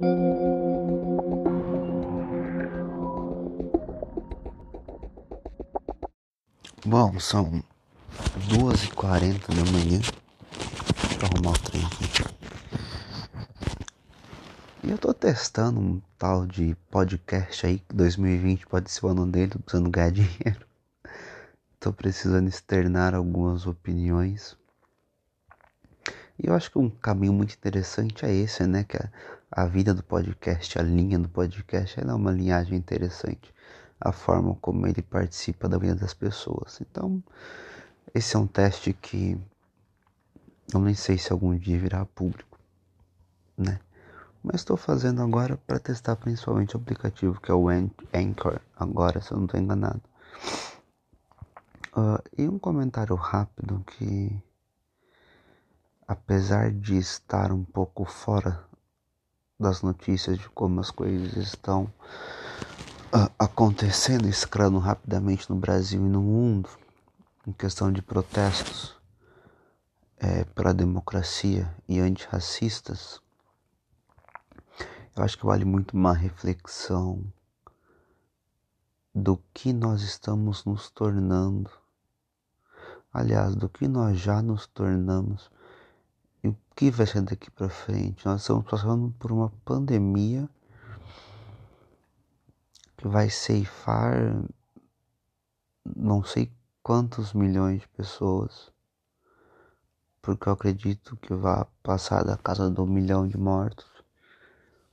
Bom, são duas e quarenta da manhã. Deixa eu arrumar o trem aqui. E eu tô testando um tal de podcast aí, que 2020 pode ser o ano dele, tô precisando ganhar dinheiro. Tô precisando externar algumas opiniões. E eu acho que um caminho muito interessante é esse, né? Que a, vida do podcast, a linha do podcast, ela é uma linhagem interessante. A forma como ele participa da vida das pessoas. Então, esse é um teste que eu nem sei se algum dia virá público, né? Mas estou fazendo agora para testar principalmente o aplicativo que é o Anchor, agora, se eu não estou enganado. Uh, e um comentário rápido que apesar de estar um pouco fora das notícias de como as coisas estão uh, acontecendo, escrando rapidamente no Brasil e no mundo, em questão de protestos é, pela democracia e antirracistas, eu acho que vale muito uma reflexão do que nós estamos nos tornando, aliás, do que nós já nos tornamos que vai ser daqui para frente? Nós estamos passando por uma pandemia que vai ceifar não sei quantos milhões de pessoas, porque eu acredito que vai passar da casa do milhão de mortos.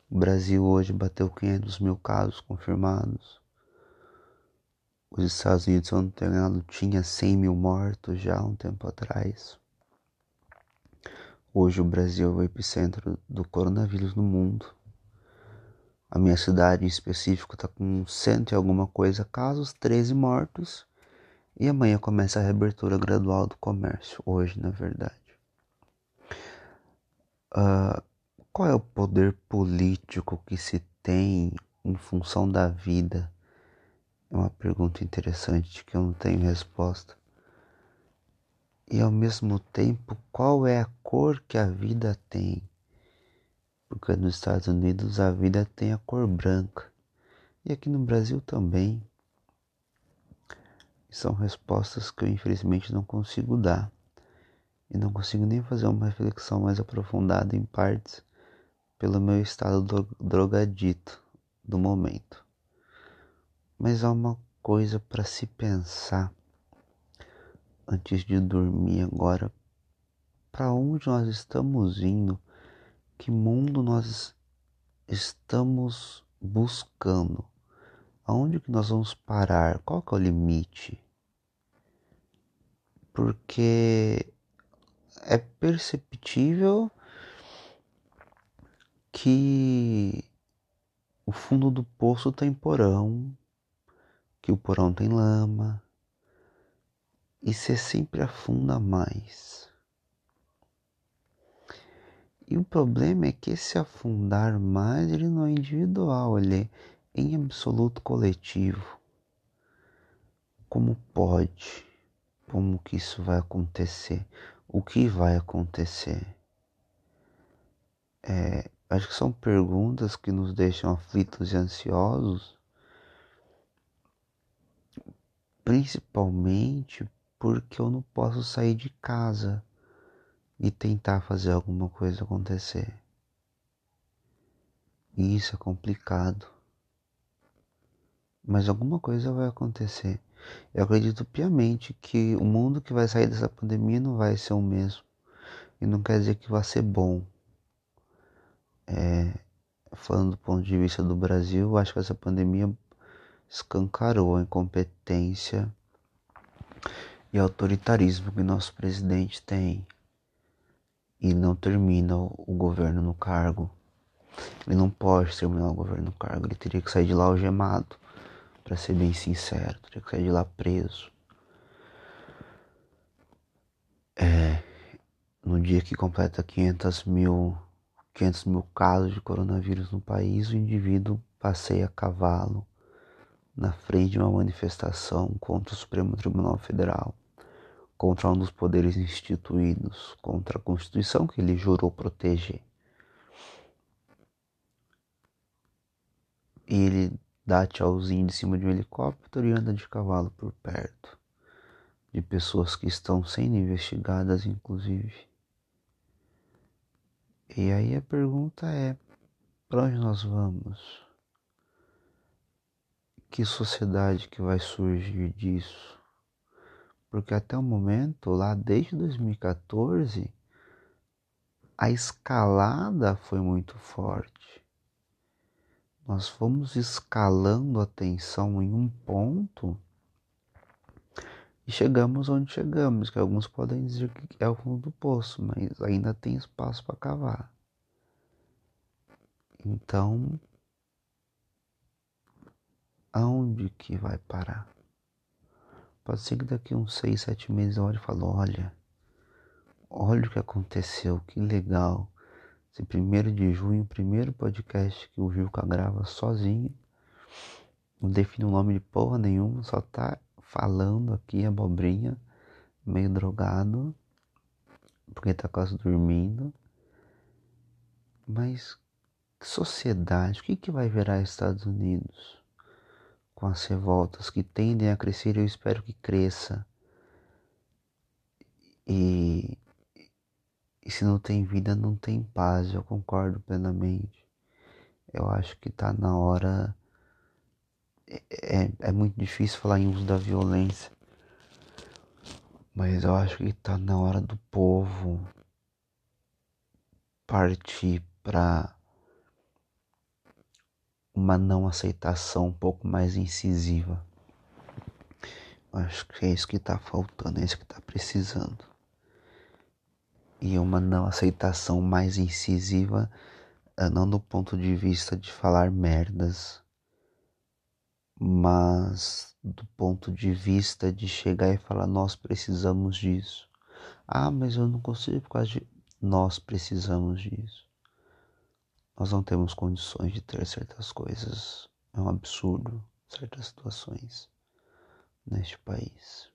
O Brasil hoje bateu 500 mil casos confirmados. Os Estados Unidos, se eu não tenho tinha 100 mil mortos já um tempo atrás. Hoje o Brasil é o epicentro do coronavírus no mundo. A minha cidade em específico está com cento e alguma coisa casos, 13 mortos. E amanhã começa a reabertura gradual do comércio, hoje na verdade. Uh, qual é o poder político que se tem em função da vida? É uma pergunta interessante que eu não tenho resposta e ao mesmo tempo qual é a cor que a vida tem. Porque nos Estados Unidos a vida tem a cor branca e aqui no Brasil também. São respostas que eu infelizmente não consigo dar e não consigo nem fazer uma reflexão mais aprofundada em partes pelo meu estado drogadito do momento. Mas há uma coisa para se pensar antes de dormir agora, para onde nós estamos indo? Que mundo nós estamos buscando? Aonde que nós vamos parar? Qual que é o limite? Porque é perceptível que o fundo do poço tem porão, que o porão tem lama, e você sempre afunda mais. E o problema é que esse afundar mais ele não é individual, ele é em absoluto coletivo. Como pode? Como que isso vai acontecer? O que vai acontecer? É, acho que são perguntas que nos deixam aflitos e ansiosos, principalmente porque eu não posso sair de casa e tentar fazer alguma coisa acontecer. E isso é complicado. Mas alguma coisa vai acontecer. Eu acredito piamente que o mundo que vai sair dessa pandemia não vai ser o mesmo. E não quer dizer que vai ser bom. É, falando do ponto de vista do Brasil, acho que essa pandemia escancarou a incompetência e autoritarismo que nosso presidente tem e não termina o governo no cargo. Ele não pode terminar o governo no cargo, ele teria que sair de lá algemado, para ser bem sincero, teria que sair de lá preso. É, no dia que completa 500 mil, 500 mil casos de coronavírus no país, o indivíduo passeia a cavalo na frente de uma manifestação contra o Supremo Tribunal Federal contra um dos poderes instituídos, contra a Constituição que ele jurou proteger. E ele dá tchauzinho de cima de um helicóptero e anda de cavalo por perto. De pessoas que estão sendo investigadas, inclusive. E aí a pergunta é: para onde nós vamos? Que sociedade que vai surgir disso? Porque até o momento, lá desde 2014, a escalada foi muito forte. Nós fomos escalando a tensão em um ponto e chegamos onde chegamos, que alguns podem dizer que é o fundo do poço, mas ainda tem espaço para cavar. Então, aonde que vai parar? Pode ser que daqui uns seis, sete meses eu olhe e fale, olha, olha o que aconteceu, que legal. Esse primeiro de junho, primeiro podcast que o Vilca grava sozinho. Não define o nome de porra nenhuma, só tá falando aqui abobrinha, meio drogado, porque tá quase dormindo. Mas que sociedade, o que, que vai virar Estados Unidos? Com as revoltas que tendem a crescer, eu espero que cresça. E e se não tem vida, não tem paz, eu concordo plenamente. Eu acho que está na hora. É, é, é, muito difícil falar em uso da violência, mas eu acho que está na hora do povo partir para uma não aceitação um pouco mais incisiva. Acho que é isso que está faltando, é isso que está precisando e uma não aceitação mais incisiva, eh, não do ponto de vista de falar merdas, mas do ponto de vista de chegar e falar: nós precisamos disso. Ah, mas eu não consigo por causa de. Nós precisamos disso. Nós não temos condições de ter certas coisas. É um absurdo certas situações neste país.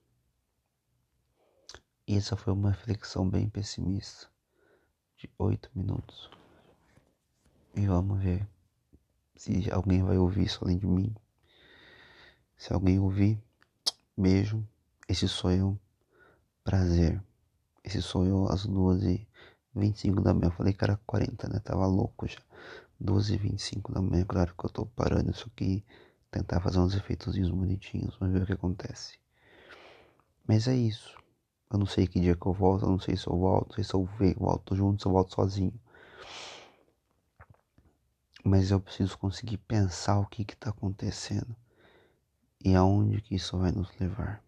E essa foi uma reflexão bem pessimista, de oito minutos. E vamos ver se alguém vai ouvir isso além de mim. Se alguém ouvir, beijo. Esse eu. Prazer. Esse sou eu às duas e vinte e cinco da manhã. Eu falei que era 40, né? Tava louco já. Duas e vinte e cinco da manhã. Claro que eu tô parando isso aqui. Tentar fazer uns efeitos bonitinhos. Vamos ver o que acontece. Mas é isso. Eu não sei que dia que eu volto, eu não sei se eu volto, se eu volto junto, se eu volto sozinho. Mas eu preciso conseguir pensar o que está acontecendo e aonde que isso vai nos levar.